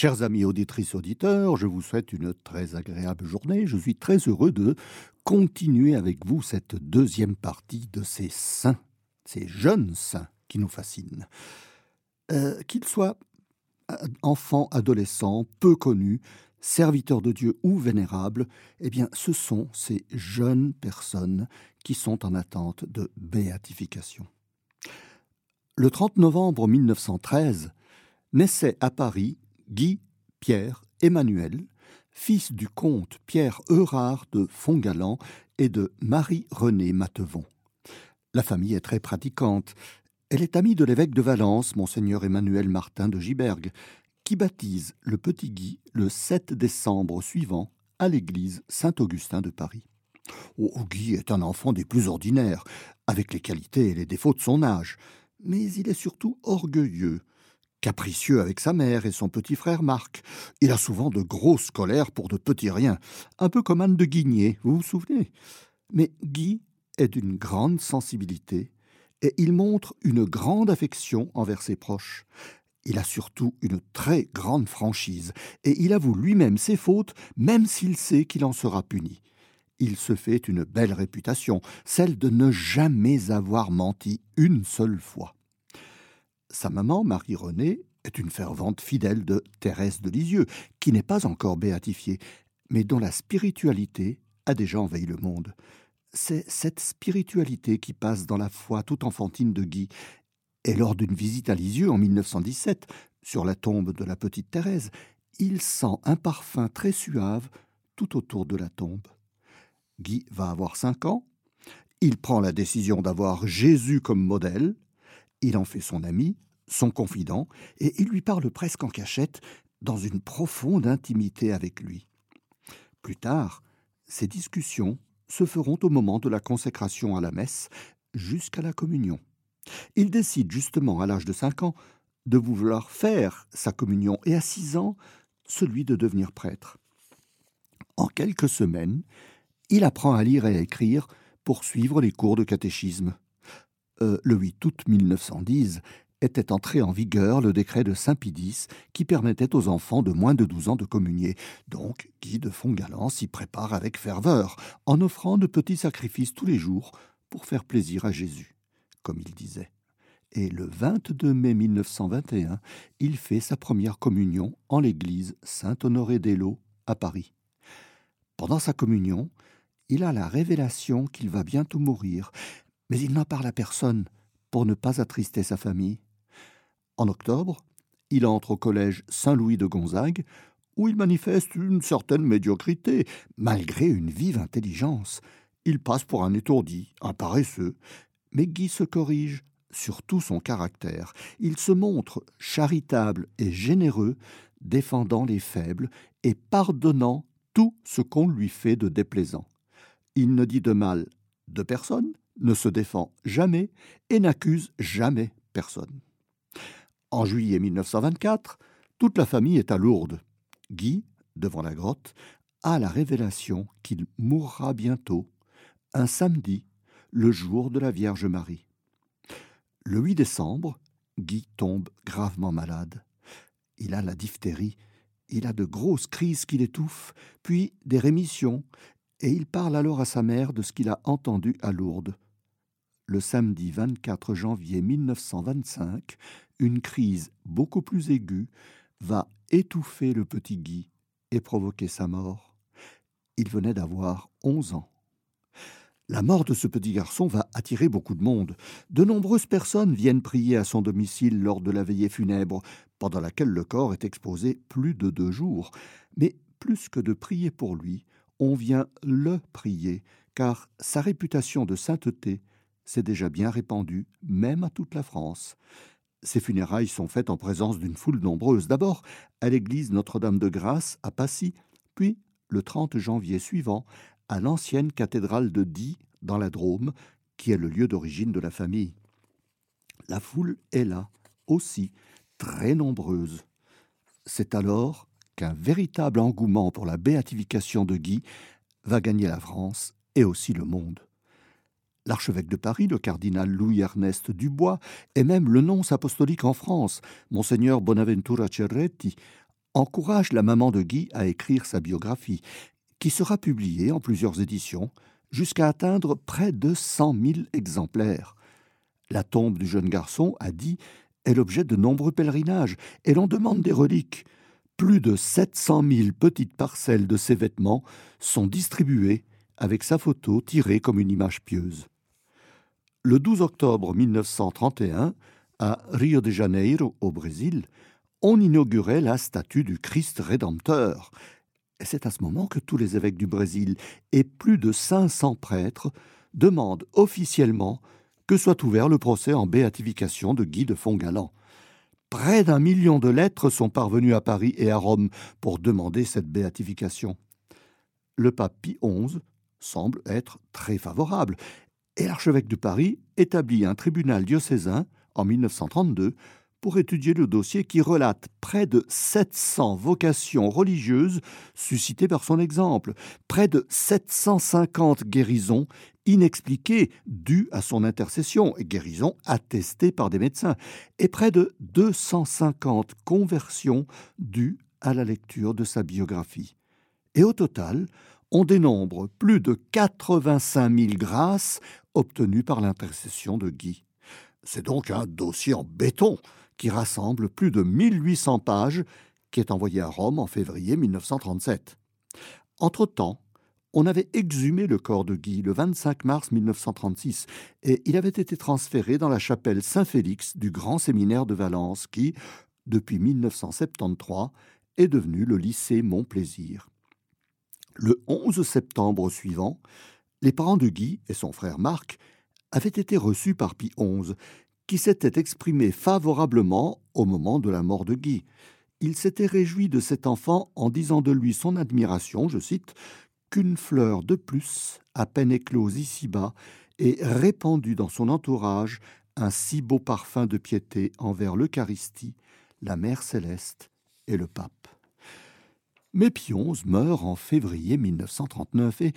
Chers amis auditrices, auditeurs, je vous souhaite une très agréable journée. Je suis très heureux de continuer avec vous cette deuxième partie de ces saints, ces jeunes saints qui nous fascinent. Euh, qu'ils soient enfants, adolescents, peu connus, serviteurs de Dieu ou vénérables, eh bien, ce sont ces jeunes personnes qui sont en attente de béatification. Le 30 novembre 1913, naissait à Paris Guy Pierre Emmanuel, fils du comte Pierre Eurard de Fontgalant et de Marie-Renée Matevon. La famille est très pratiquante. Elle est amie de l'évêque de Valence, monseigneur Emmanuel Martin de Gibergue, qui baptise le petit Guy le 7 décembre suivant à l'église Saint-Augustin de Paris. Oh, Guy est un enfant des plus ordinaires, avec les qualités et les défauts de son âge, mais il est surtout orgueilleux, capricieux avec sa mère et son petit frère Marc. Il a souvent de grosses colères pour de petits riens, un peu comme Anne de Guigné, vous vous souvenez? Mais Guy est d'une grande sensibilité et il montre une grande affection envers ses proches. Il a surtout une très grande franchise et il avoue lui-même ses fautes, même s'il sait qu'il en sera puni. Il se fait une belle réputation, celle de ne jamais avoir menti une seule fois. Sa maman, Marie-Renée, est une fervente fidèle de Thérèse de Lisieux, qui n'est pas encore béatifiée, mais dont la spiritualité a déjà envahi le monde. C'est cette spiritualité qui passe dans la foi toute enfantine de Guy. Et lors d'une visite à Lisieux en 1917, sur la tombe de la petite Thérèse, il sent un parfum très suave tout autour de la tombe. Guy va avoir cinq ans. Il prend la décision d'avoir Jésus comme modèle il en fait son ami, son confident, et il lui parle presque en cachette, dans une profonde intimité avec lui. Plus tard, ces discussions se feront au moment de la consécration à la messe, jusqu'à la communion. Il décide justement à l'âge de cinq ans de vouloir faire sa communion et à six ans celui de devenir prêtre. En quelques semaines, il apprend à lire et à écrire pour suivre les cours de catéchisme. Euh, le 8 août 1910, était entré en vigueur le décret de Saint-Pidis qui permettait aux enfants de moins de 12 ans de communier. Donc, Guy de Fontgalant s'y prépare avec ferveur, en offrant de petits sacrifices tous les jours pour faire plaisir à Jésus, comme il disait. Et le 22 mai 1921, il fait sa première communion en l'église Saint-Honoré d'Eylau à Paris. Pendant sa communion, il a la révélation qu'il va bientôt mourir, mais il n'en parle à personne pour ne pas attrister sa famille. En octobre, il entre au collège Saint-Louis de Gonzague, où il manifeste une certaine médiocrité, malgré une vive intelligence. Il passe pour un étourdi, un paresseux, mais Guy se corrige sur tout son caractère. Il se montre charitable et généreux, défendant les faibles et pardonnant tout ce qu'on lui fait de déplaisant. Il ne dit de mal de personne, ne se défend jamais et n'accuse jamais personne. En juillet 1924, toute la famille est à Lourdes. Guy, devant la grotte, a la révélation qu'il mourra bientôt, un samedi, le jour de la Vierge Marie. Le 8 décembre, Guy tombe gravement malade. Il a la diphtérie, il a de grosses crises qui l'étouffent, puis des rémissions, et il parle alors à sa mère de ce qu'il a entendu à Lourdes. Le samedi 24 janvier 1925, une crise beaucoup plus aiguë va étouffer le petit Guy et provoquer sa mort. Il venait d'avoir onze ans. La mort de ce petit garçon va attirer beaucoup de monde. De nombreuses personnes viennent prier à son domicile lors de la veillée funèbre, pendant laquelle le corps est exposé plus de deux jours. Mais plus que de prier pour lui, on vient le prier, car sa réputation de sainteté s'est déjà bien répandue, même à toute la France. Ces funérailles sont faites en présence d'une foule nombreuse, d'abord à l'église Notre-Dame de Grâce à Passy, puis, le 30 janvier suivant, à l'ancienne cathédrale de Die, dans la Drôme, qui est le lieu d'origine de la famille. La foule est là, aussi, très nombreuse. C'est alors qu'un véritable engouement pour la béatification de Guy va gagner la France et aussi le monde. L'archevêque de Paris, le cardinal Louis-Ernest Dubois, et même le nonce apostolique en France, monseigneur Bonaventura Cerretti, encourage la maman de Guy à écrire sa biographie, qui sera publiée en plusieurs éditions, jusqu'à atteindre près de cent mille exemplaires. La tombe du jeune garçon, a dit, est l'objet de nombreux pèlerinages, et l'on demande des reliques. Plus de sept cent mille petites parcelles de ses vêtements sont distribuées avec sa photo tirée comme une image pieuse. Le 12 octobre 1931, à Rio de Janeiro, au Brésil, on inaugurait la statue du Christ Rédempteur. C'est à ce moment que tous les évêques du Brésil et plus de 500 prêtres demandent officiellement que soit ouvert le procès en béatification de Guy de Fongalan. Près d'un million de lettres sont parvenues à Paris et à Rome pour demander cette béatification. Le pape Pie XI semble être très favorable, et l'archevêque de Paris établit un tribunal diocésain en 1932 pour étudier le dossier qui relate près de 700 vocations religieuses suscitées par son exemple, près de 750 guérisons inexpliquées dues à son intercession, et guérisons attestées par des médecins, et près de 250 conversions dues à la lecture de sa biographie. Et au total, on dénombre plus de 85 000 grâces obtenues par l'intercession de Guy. C'est donc un dossier en béton qui rassemble plus de 1800 pages qui est envoyé à Rome en février 1937. Entre-temps, on avait exhumé le corps de Guy le 25 mars 1936 et il avait été transféré dans la chapelle Saint-Félix du Grand Séminaire de Valence qui, depuis 1973, est devenu le lycée Montplaisir. Le 11 septembre suivant, les parents de Guy et son frère Marc avaient été reçus par Pie XI, qui s'était exprimé favorablement au moment de la mort de Guy. Il s'était réjoui de cet enfant en disant de lui son admiration, je cite, qu'une fleur de plus, à peine éclose ici-bas, et répandue dans son entourage un si beau parfum de piété envers l'Eucharistie, la Mère céleste et le Pape. Mais Pionze meurt en février 1939 et,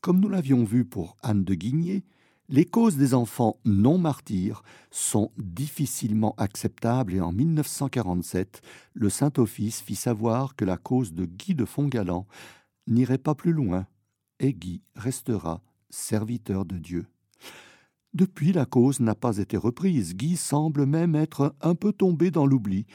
comme nous l'avions vu pour Anne de Guigné, les causes des enfants non martyrs sont difficilement acceptables et en 1947, le Saint-Office fit savoir que la cause de Guy de Fongalan n'irait pas plus loin et Guy restera serviteur de Dieu. Depuis, la cause n'a pas été reprise. Guy semble même être un peu tombé dans l'oubli.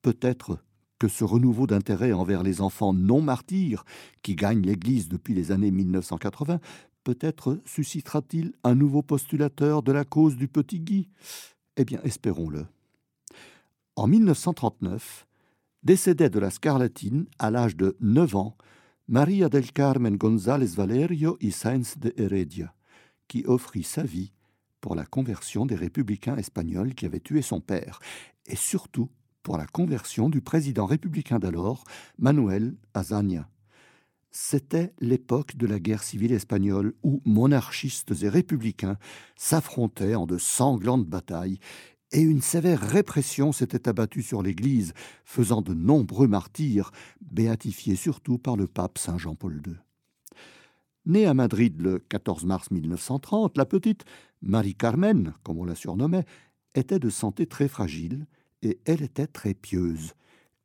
Peut-être que ce renouveau d'intérêt envers les enfants non martyrs qui gagnent l'Église depuis les années 1980, peut-être suscitera-t-il un nouveau postulateur de la cause du petit Guy? Eh bien, espérons-le. En 1939, décédait de la scarlatine à l'âge de 9 ans Maria del Carmen González Valerio y Sáenz de Heredia, qui offrit sa vie pour la conversion des républicains espagnols qui avaient tué son père, et surtout pour la conversion du président républicain d'alors, Manuel Azaña. C'était l'époque de la guerre civile espagnole où monarchistes et républicains s'affrontaient en de sanglantes batailles et une sévère répression s'était abattue sur l'Église, faisant de nombreux martyrs, béatifiés surtout par le pape Saint Jean-Paul II. Née à Madrid le 14 mars 1930, la petite Marie Carmen, comme on la surnommait, était de santé très fragile et elle était très pieuse.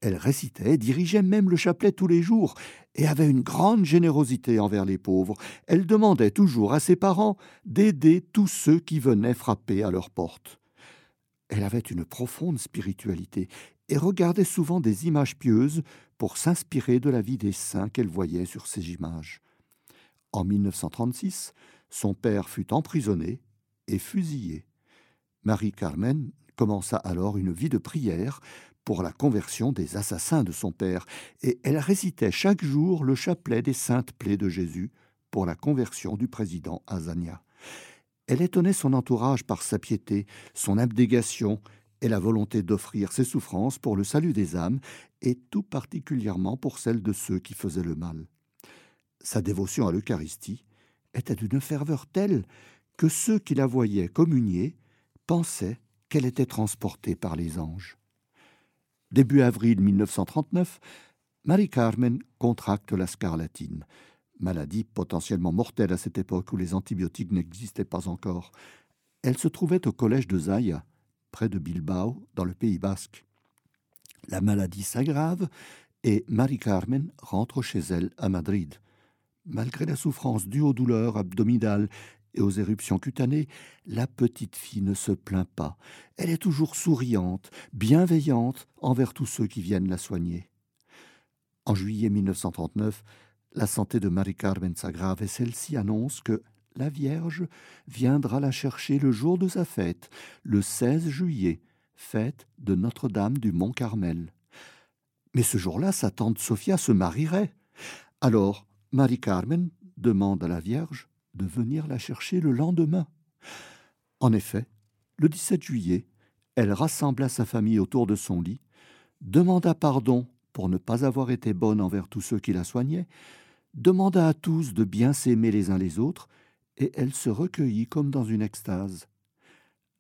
Elle récitait, dirigeait même le chapelet tous les jours, et avait une grande générosité envers les pauvres. Elle demandait toujours à ses parents d'aider tous ceux qui venaient frapper à leur porte. Elle avait une profonde spiritualité et regardait souvent des images pieuses pour s'inspirer de la vie des saints qu'elle voyait sur ces images. En 1936, son père fut emprisonné et fusillé. Marie Carmen commença alors une vie de prière pour la conversion des assassins de son père, et elle récitait chaque jour le chapelet des saintes plaies de Jésus pour la conversion du président Azania. Elle étonnait son entourage par sa piété, son abnégation et la volonté d'offrir ses souffrances pour le salut des âmes, et tout particulièrement pour celles de ceux qui faisaient le mal. Sa dévotion à l'Eucharistie était d'une ferveur telle que ceux qui la voyaient communier pensaient qu'elle était transportée par les anges. Début avril 1939, Marie-Carmen contracte la scarlatine, maladie potentiellement mortelle à cette époque où les antibiotiques n'existaient pas encore. Elle se trouvait au collège de Zaya, près de Bilbao, dans le Pays basque. La maladie s'aggrave et Marie-Carmen rentre chez elle à Madrid. Malgré la souffrance due aux douleurs abdominales et aux éruptions cutanées, la petite fille ne se plaint pas. Elle est toujours souriante, bienveillante envers tous ceux qui viennent la soigner. En juillet 1939, la santé de Marie-Carmen s'aggrave et celle-ci annonce que la Vierge viendra la chercher le jour de sa fête, le 16 juillet, fête de Notre-Dame du Mont-Carmel. Mais ce jour-là, sa tante Sophia se marierait. Alors, Marie-Carmen demande à la Vierge de venir la chercher le lendemain. En effet, le 17 juillet, elle rassembla sa famille autour de son lit, demanda pardon pour ne pas avoir été bonne envers tous ceux qui la soignaient, demanda à tous de bien s'aimer les uns les autres, et elle se recueillit comme dans une extase.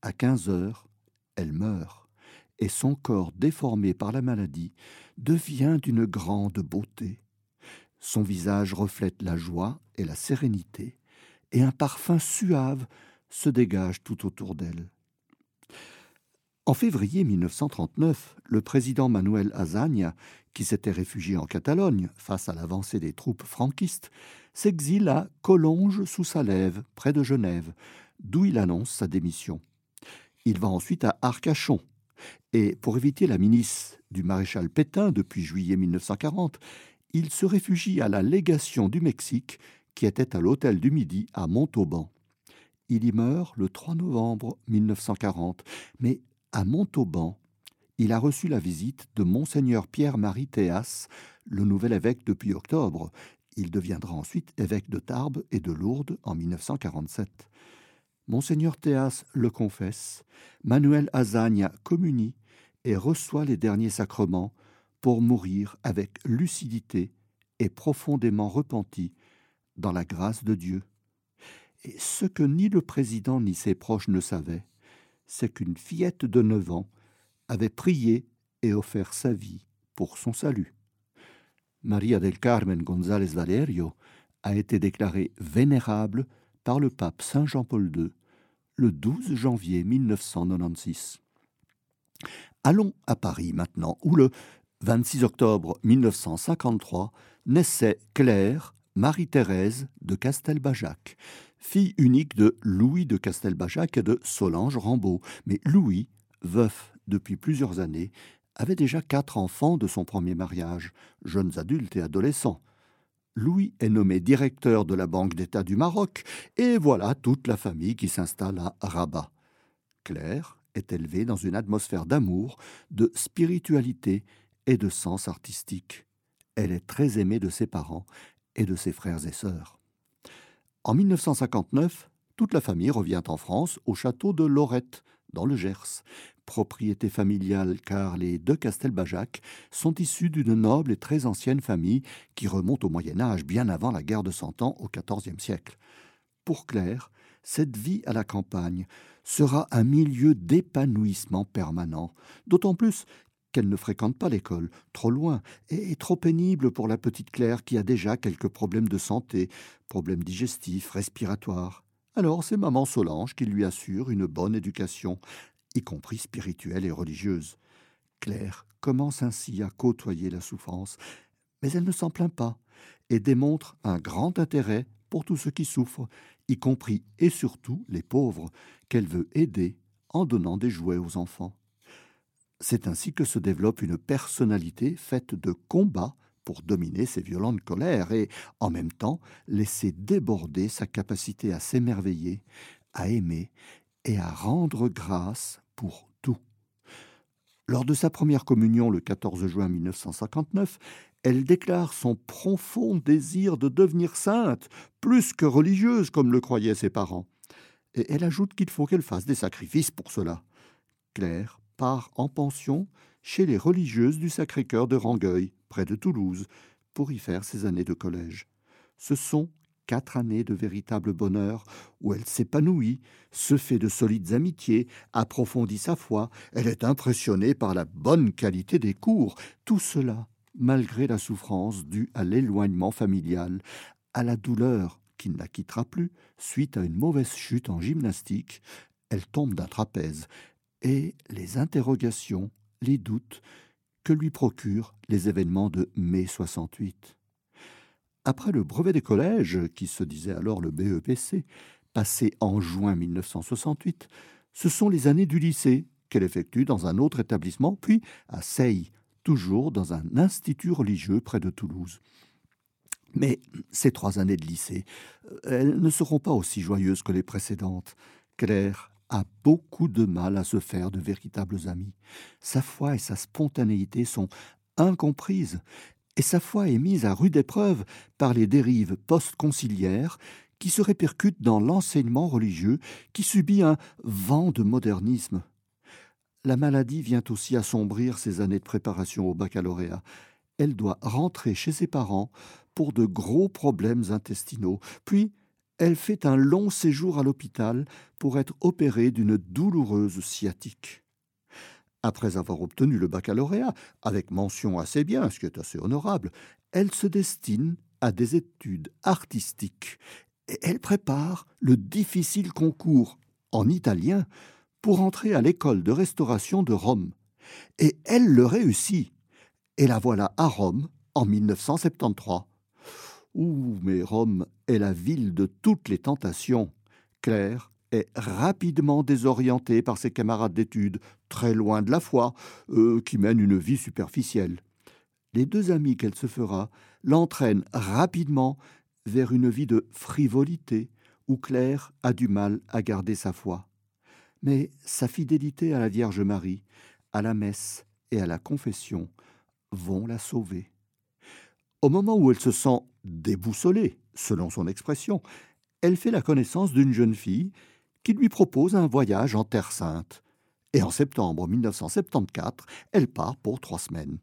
À quinze heures, elle meurt, et son corps déformé par la maladie devient d'une grande beauté. Son visage reflète la joie et la sérénité, et un parfum suave se dégage tout autour d'elle. En février 1939, le président Manuel Azaña, qui s'était réfugié en Catalogne face à l'avancée des troupes franquistes, s'exile à Collonges sous Salève, près de Genève, d'où il annonce sa démission. Il va ensuite à Arcachon, et pour éviter la milice du maréchal Pétain depuis juillet 1940, il se réfugie à la légation du Mexique qui était à l'hôtel du Midi à Montauban. Il y meurt le 3 novembre 1940, mais à Montauban, il a reçu la visite de monseigneur Pierre-Marie Théas, le nouvel évêque depuis octobre. Il deviendra ensuite évêque de Tarbes et de Lourdes en 1947. Monseigneur Théas le confesse, Manuel Azaña communie et reçoit les derniers sacrements pour mourir avec lucidité et profondément repenti dans la grâce de Dieu. Et ce que ni le président ni ses proches ne savaient, c'est qu'une fillette de neuf ans avait prié et offert sa vie pour son salut. Maria del Carmen González Valerio a été déclarée vénérable par le pape Saint Jean-Paul II le 12 janvier 1996. Allons à Paris maintenant, où le 26 octobre 1953 naissait Claire Marie-Thérèse de Castelbajac, fille unique de Louis de Castelbajac et de Solange Rambaud. Mais Louis, veuf depuis plusieurs années, avait déjà quatre enfants de son premier mariage, jeunes adultes et adolescents. Louis est nommé directeur de la Banque d'État du Maroc, et voilà toute la famille qui s'installe à Rabat. Claire est élevée dans une atmosphère d'amour, de spiritualité et de sens artistique. Elle est très aimée de ses parents et de ses frères et sœurs. En 1959, toute la famille revient en France au château de Lorette, dans le Gers, propriété familiale car les deux Castelbajac sont issus d'une noble et très ancienne famille qui remonte au Moyen Âge, bien avant la guerre de Cent Ans au XIVe siècle. Pour Claire, cette vie à la campagne sera un milieu d'épanouissement permanent, d'autant plus qu'elle ne fréquente pas l'école, trop loin, et trop pénible pour la petite Claire qui a déjà quelques problèmes de santé, problèmes digestifs, respiratoires. Alors c'est maman Solange qui lui assure une bonne éducation, y compris spirituelle et religieuse. Claire commence ainsi à côtoyer la souffrance, mais elle ne s'en plaint pas, et démontre un grand intérêt pour tous ceux qui souffrent, y compris et surtout les pauvres, qu'elle veut aider en donnant des jouets aux enfants. C'est ainsi que se développe une personnalité faite de combats pour dominer ses violentes colères et, en même temps, laisser déborder sa capacité à s'émerveiller, à aimer et à rendre grâce pour tout. Lors de sa première communion le 14 juin 1959, elle déclare son profond désir de devenir sainte, plus que religieuse comme le croyaient ses parents. Et elle ajoute qu'il faut qu'elle fasse des sacrifices pour cela. Claire part en pension chez les religieuses du Sacré-Cœur de Rangueil, près de Toulouse, pour y faire ses années de collège. Ce sont quatre années de véritable bonheur où elle s'épanouit, se fait de solides amitiés, approfondit sa foi, elle est impressionnée par la bonne qualité des cours, tout cela malgré la souffrance due à l'éloignement familial, à la douleur qui ne la quittera plus suite à une mauvaise chute en gymnastique, elle tombe d'un trapèze, et les interrogations, les doutes que lui procurent les événements de mai 68. Après le brevet des collèges, qui se disait alors le BEPC, passé en juin 1968, ce sont les années du lycée qu'elle effectue dans un autre établissement, puis à Seille, toujours dans un institut religieux près de Toulouse. Mais ces trois années de lycée, euh, elles ne seront pas aussi joyeuses que les précédentes. Claire a beaucoup de mal à se faire de véritables amis. Sa foi et sa spontanéité sont incomprises, et sa foi est mise à rude épreuve par les dérives post-conciliaires qui se répercutent dans l'enseignement religieux qui subit un vent de modernisme. La maladie vient aussi assombrir ses années de préparation au baccalauréat. Elle doit rentrer chez ses parents pour de gros problèmes intestinaux, puis elle fait un long séjour à l'hôpital pour être opérée d'une douloureuse sciatique. Après avoir obtenu le baccalauréat, avec mention assez bien, ce qui est assez honorable, elle se destine à des études artistiques et elle prépare le difficile concours en italien pour entrer à l'école de restauration de Rome. Et elle le réussit. Et la voilà à Rome en 1973. Ouh, mais Rome est la ville de toutes les tentations. Claire est rapidement désorientée par ses camarades d'études, très loin de la foi, qui mènent une vie superficielle. Les deux amis qu'elle se fera l'entraînent rapidement vers une vie de frivolité, où Claire a du mal à garder sa foi. Mais sa fidélité à la Vierge Marie, à la messe et à la confession vont la sauver. Au moment où elle se sent déboussolée, selon son expression, elle fait la connaissance d'une jeune fille qui lui propose un voyage en Terre Sainte. Et en septembre 1974, elle part pour trois semaines.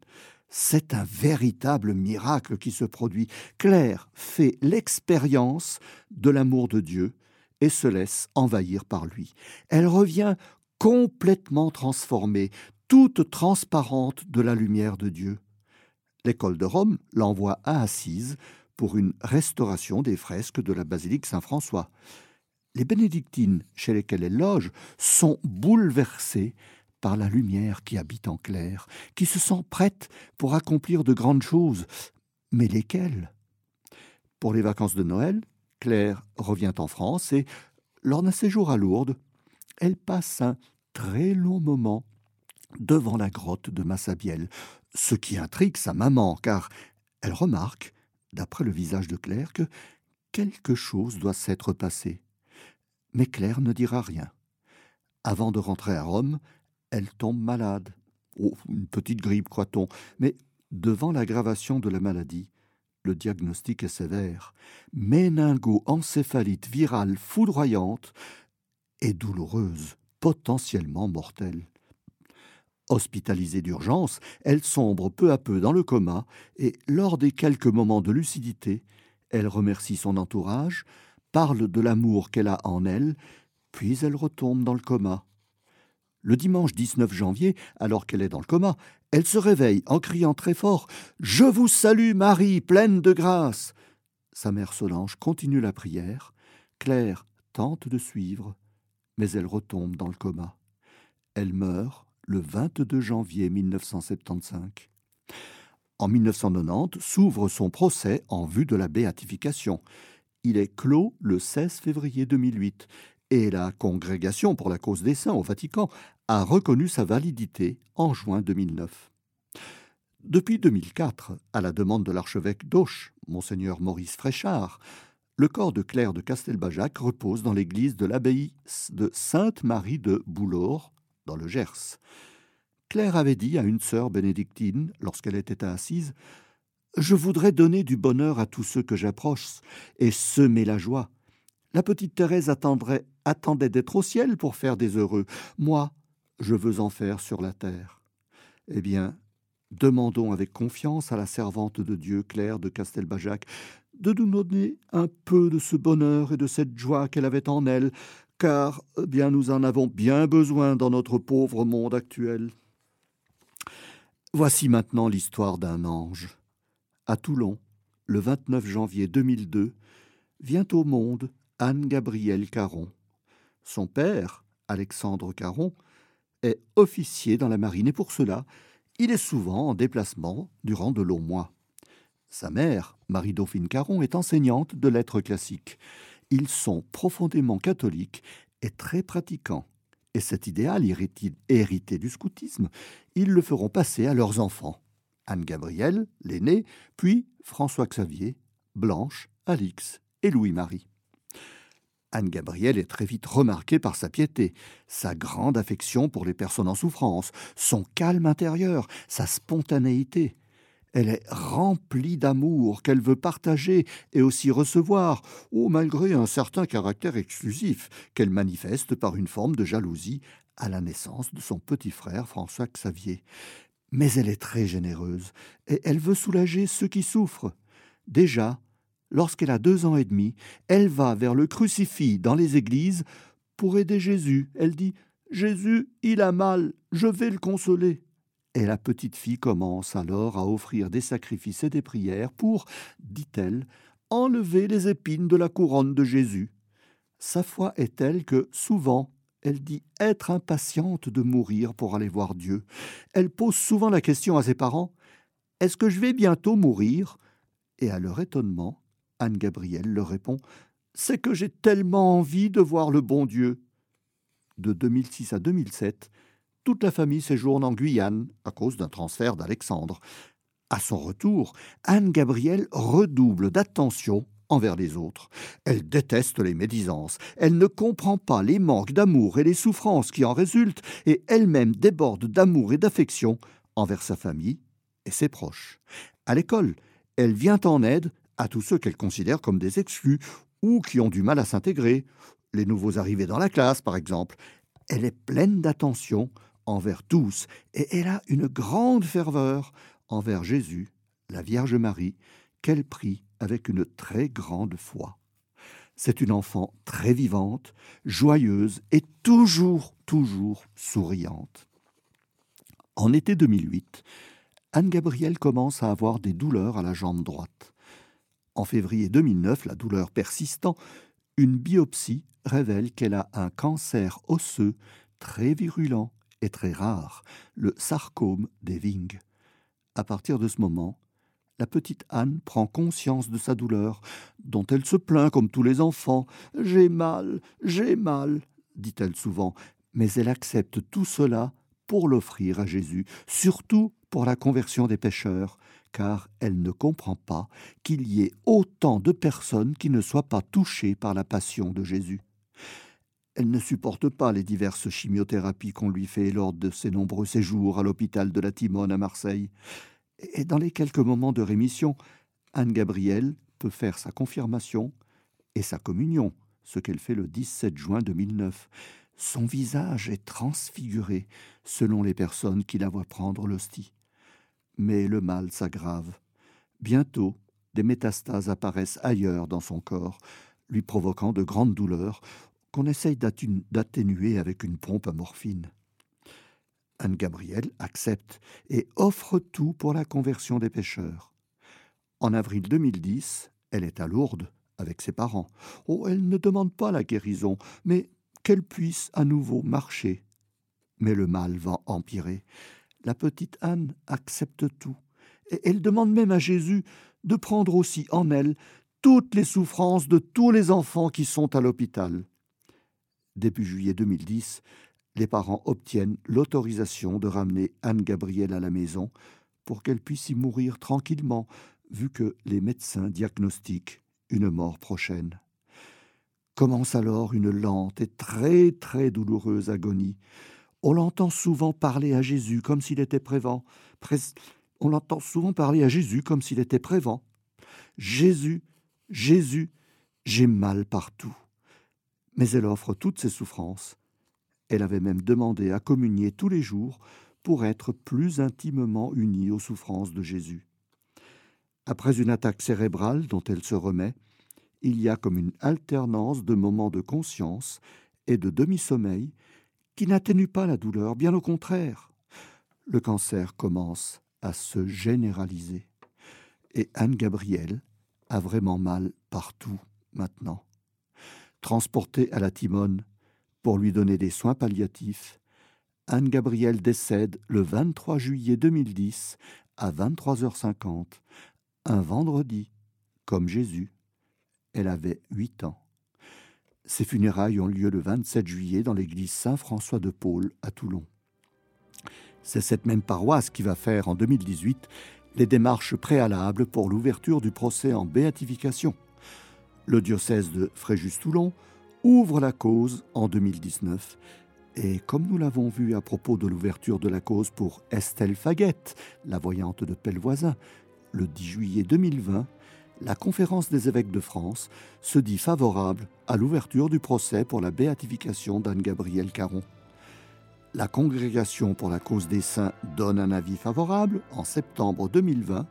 C'est un véritable miracle qui se produit. Claire fait l'expérience de l'amour de Dieu et se laisse envahir par lui. Elle revient complètement transformée, toute transparente de la lumière de Dieu l'école de Rome l'envoie à Assise pour une restauration des fresques de la basilique Saint-François. Les bénédictines chez lesquelles elle loge sont bouleversées par la lumière qui habite en Claire, qui se sent prête pour accomplir de grandes choses. Mais lesquelles? Pour les vacances de Noël, Claire revient en France et, lors d'un séjour à Lourdes, elle passe un très long moment devant la grotte de Massabielle, ce qui intrigue sa maman, car elle remarque, d'après le visage de Claire, que quelque chose doit s'être passé. Mais Claire ne dira rien. Avant de rentrer à Rome, elle tombe malade. Oh, une petite grippe, croit-on, mais devant l'aggravation de la maladie, le diagnostic est sévère. Méningo-encéphalite virale foudroyante et douloureuse, potentiellement mortelle. Hospitalisée d'urgence, elle sombre peu à peu dans le coma et, lors des quelques moments de lucidité, elle remercie son entourage, parle de l'amour qu'elle a en elle, puis elle retombe dans le coma. Le dimanche 19 janvier, alors qu'elle est dans le coma, elle se réveille en criant très fort Je vous salue, Marie, pleine de grâce. Sa mère Solange continue la prière. Claire tente de suivre, mais elle retombe dans le coma. Elle meurt le 22 janvier 1975. En 1990 s'ouvre son procès en vue de la béatification. Il est clos le 16 février 2008 et la Congrégation pour la cause des saints au Vatican a reconnu sa validité en juin 2009. Depuis 2004, à la demande de l'archevêque d'Auch, monseigneur Maurice Fréchard, le corps de Claire de Castelbajac repose dans l'église de l'abbaye de Sainte-Marie de Boulor, le Gers. Claire avait dit à une sœur bénédictine, lorsqu'elle était assise, Je voudrais donner du bonheur à tous ceux que j'approche et semer la joie. La petite Thérèse attendrait, attendait d'être au ciel pour faire des heureux. Moi, je veux en faire sur la terre. Eh bien, demandons avec confiance à la servante de Dieu, Claire de Castelbajac, de nous donner un peu de ce bonheur et de cette joie qu'elle avait en elle, car eh bien nous en avons bien besoin dans notre pauvre monde actuel. Voici maintenant l'histoire d'un ange. À Toulon, le 29 janvier 2002, vient au monde Anne-Gabrielle Caron. Son père, Alexandre Caron, est officier dans la marine et pour cela, Il est souvent en déplacement durant de longs mois. Sa mère, Marie-Dauphine Caron, est enseignante de lettres classiques. Ils sont profondément catholiques et très pratiquants. Et cet idéal hérité du scoutisme, ils le feront passer à leurs enfants. Anne-Gabrielle, l'aînée, puis François-Xavier, Blanche, Alix et Louis-Marie. Anne-Gabrielle est très vite remarquée par sa piété, sa grande affection pour les personnes en souffrance, son calme intérieur, sa spontanéité. Elle est remplie d'amour qu'elle veut partager et aussi recevoir, ou malgré un certain caractère exclusif qu'elle manifeste par une forme de jalousie à la naissance de son petit frère François Xavier. Mais elle est très généreuse et elle veut soulager ceux qui souffrent. Déjà, lorsqu'elle a deux ans et demi, elle va vers le crucifix dans les églises pour aider Jésus. Elle dit Jésus, il a mal, je vais le consoler. Et la petite fille commence alors à offrir des sacrifices et des prières pour, dit-elle, enlever les épines de la couronne de Jésus. Sa foi est telle que, souvent, elle dit être impatiente de mourir pour aller voir Dieu. Elle pose souvent la question à ses parents Est-ce que je vais bientôt mourir? Et à leur étonnement, Anne-Gabrielle leur répond C'est que j'ai tellement envie de voir le bon Dieu. De 2006 à 2007, toute la famille séjourne en Guyane à cause d'un transfert d'Alexandre. À son retour, Anne-Gabrielle redouble d'attention envers les autres. Elle déteste les médisances, elle ne comprend pas les manques d'amour et les souffrances qui en résultent, et elle-même déborde d'amour et d'affection envers sa famille et ses proches. À l'école, elle vient en aide à tous ceux qu'elle considère comme des exclus ou qui ont du mal à s'intégrer, les nouveaux arrivés dans la classe par exemple. Elle est pleine d'attention envers tous, et elle a une grande ferveur envers Jésus, la Vierge Marie, qu'elle prie avec une très grande foi. C'est une enfant très vivante, joyeuse et toujours, toujours souriante. En été 2008, Anne-Gabrielle commence à avoir des douleurs à la jambe droite. En février 2009, la douleur persistant, une biopsie révèle qu'elle a un cancer osseux très virulent et très rare, le sarcome des. À partir de ce moment, la petite Anne prend conscience de sa douleur, dont elle se plaint comme tous les enfants. J'ai mal, j'ai mal, dit-elle souvent, mais elle accepte tout cela pour l'offrir à Jésus, surtout pour la conversion des pécheurs, car elle ne comprend pas qu'il y ait autant de personnes qui ne soient pas touchées par la passion de Jésus. Elle ne supporte pas les diverses chimiothérapies qu'on lui fait lors de ses nombreux séjours à l'hôpital de la Timone à Marseille. Et dans les quelques moments de rémission, Anne-Gabrielle peut faire sa confirmation et sa communion, ce qu'elle fait le 17 juin 2009. Son visage est transfiguré selon les personnes qui la voient prendre l'hostie. Mais le mal s'aggrave. Bientôt, des métastases apparaissent ailleurs dans son corps, lui provoquant de grandes douleurs qu'on essaye d'atténuer avec une pompe à morphine. Anne-Gabrielle accepte et offre tout pour la conversion des pêcheurs. En avril 2010, elle est à Lourdes avec ses parents. Oh, elle ne demande pas la guérison, mais qu'elle puisse à nouveau marcher. Mais le mal va empirer. La petite Anne accepte tout, et elle demande même à Jésus de prendre aussi en elle toutes les souffrances de tous les enfants qui sont à l'hôpital. Début juillet 2010, les parents obtiennent l'autorisation de ramener Anne-Gabrielle à la maison pour qu'elle puisse y mourir tranquillement, vu que les médecins diagnostiquent une mort prochaine. Commence alors une lente et très très douloureuse agonie. On l'entend souvent parler à Jésus comme s'il était prévent. On l'entend souvent parler à Jésus comme s'il était prévent. Jésus, Jésus, j'ai mal partout mais elle offre toutes ses souffrances. Elle avait même demandé à communier tous les jours pour être plus intimement unie aux souffrances de Jésus. Après une attaque cérébrale dont elle se remet, il y a comme une alternance de moments de conscience et de demi-sommeil qui n'atténuent pas la douleur, bien au contraire. Le cancer commence à se généraliser. Et Anne-Gabrielle a vraiment mal partout maintenant transportée à la Timone pour lui donner des soins palliatifs, Anne-Gabrielle décède le 23 juillet 2010 à 23h50, un vendredi, comme Jésus. Elle avait huit ans. Ses funérailles ont lieu le 27 juillet dans l'église Saint-François de Paul à Toulon. C'est cette même paroisse qui va faire en 2018 les démarches préalables pour l'ouverture du procès en béatification. Le diocèse de Fréjus-Toulon ouvre la cause en 2019 et comme nous l'avons vu à propos de l'ouverture de la cause pour Estelle Faguette, la voyante de Pellevoisin, le 10 juillet 2020, la conférence des évêques de France se dit favorable à l'ouverture du procès pour la béatification d'Anne-Gabrielle Caron. La Congrégation pour la cause des saints donne un avis favorable en septembre 2020.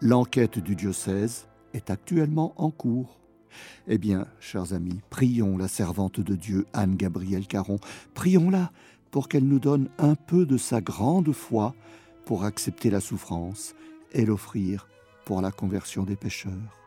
L'enquête du diocèse est actuellement en cours. Eh bien, chers amis, prions la servante de Dieu, Anne-Gabrielle Caron, prions-la pour qu'elle nous donne un peu de sa grande foi pour accepter la souffrance et l'offrir pour la conversion des pécheurs.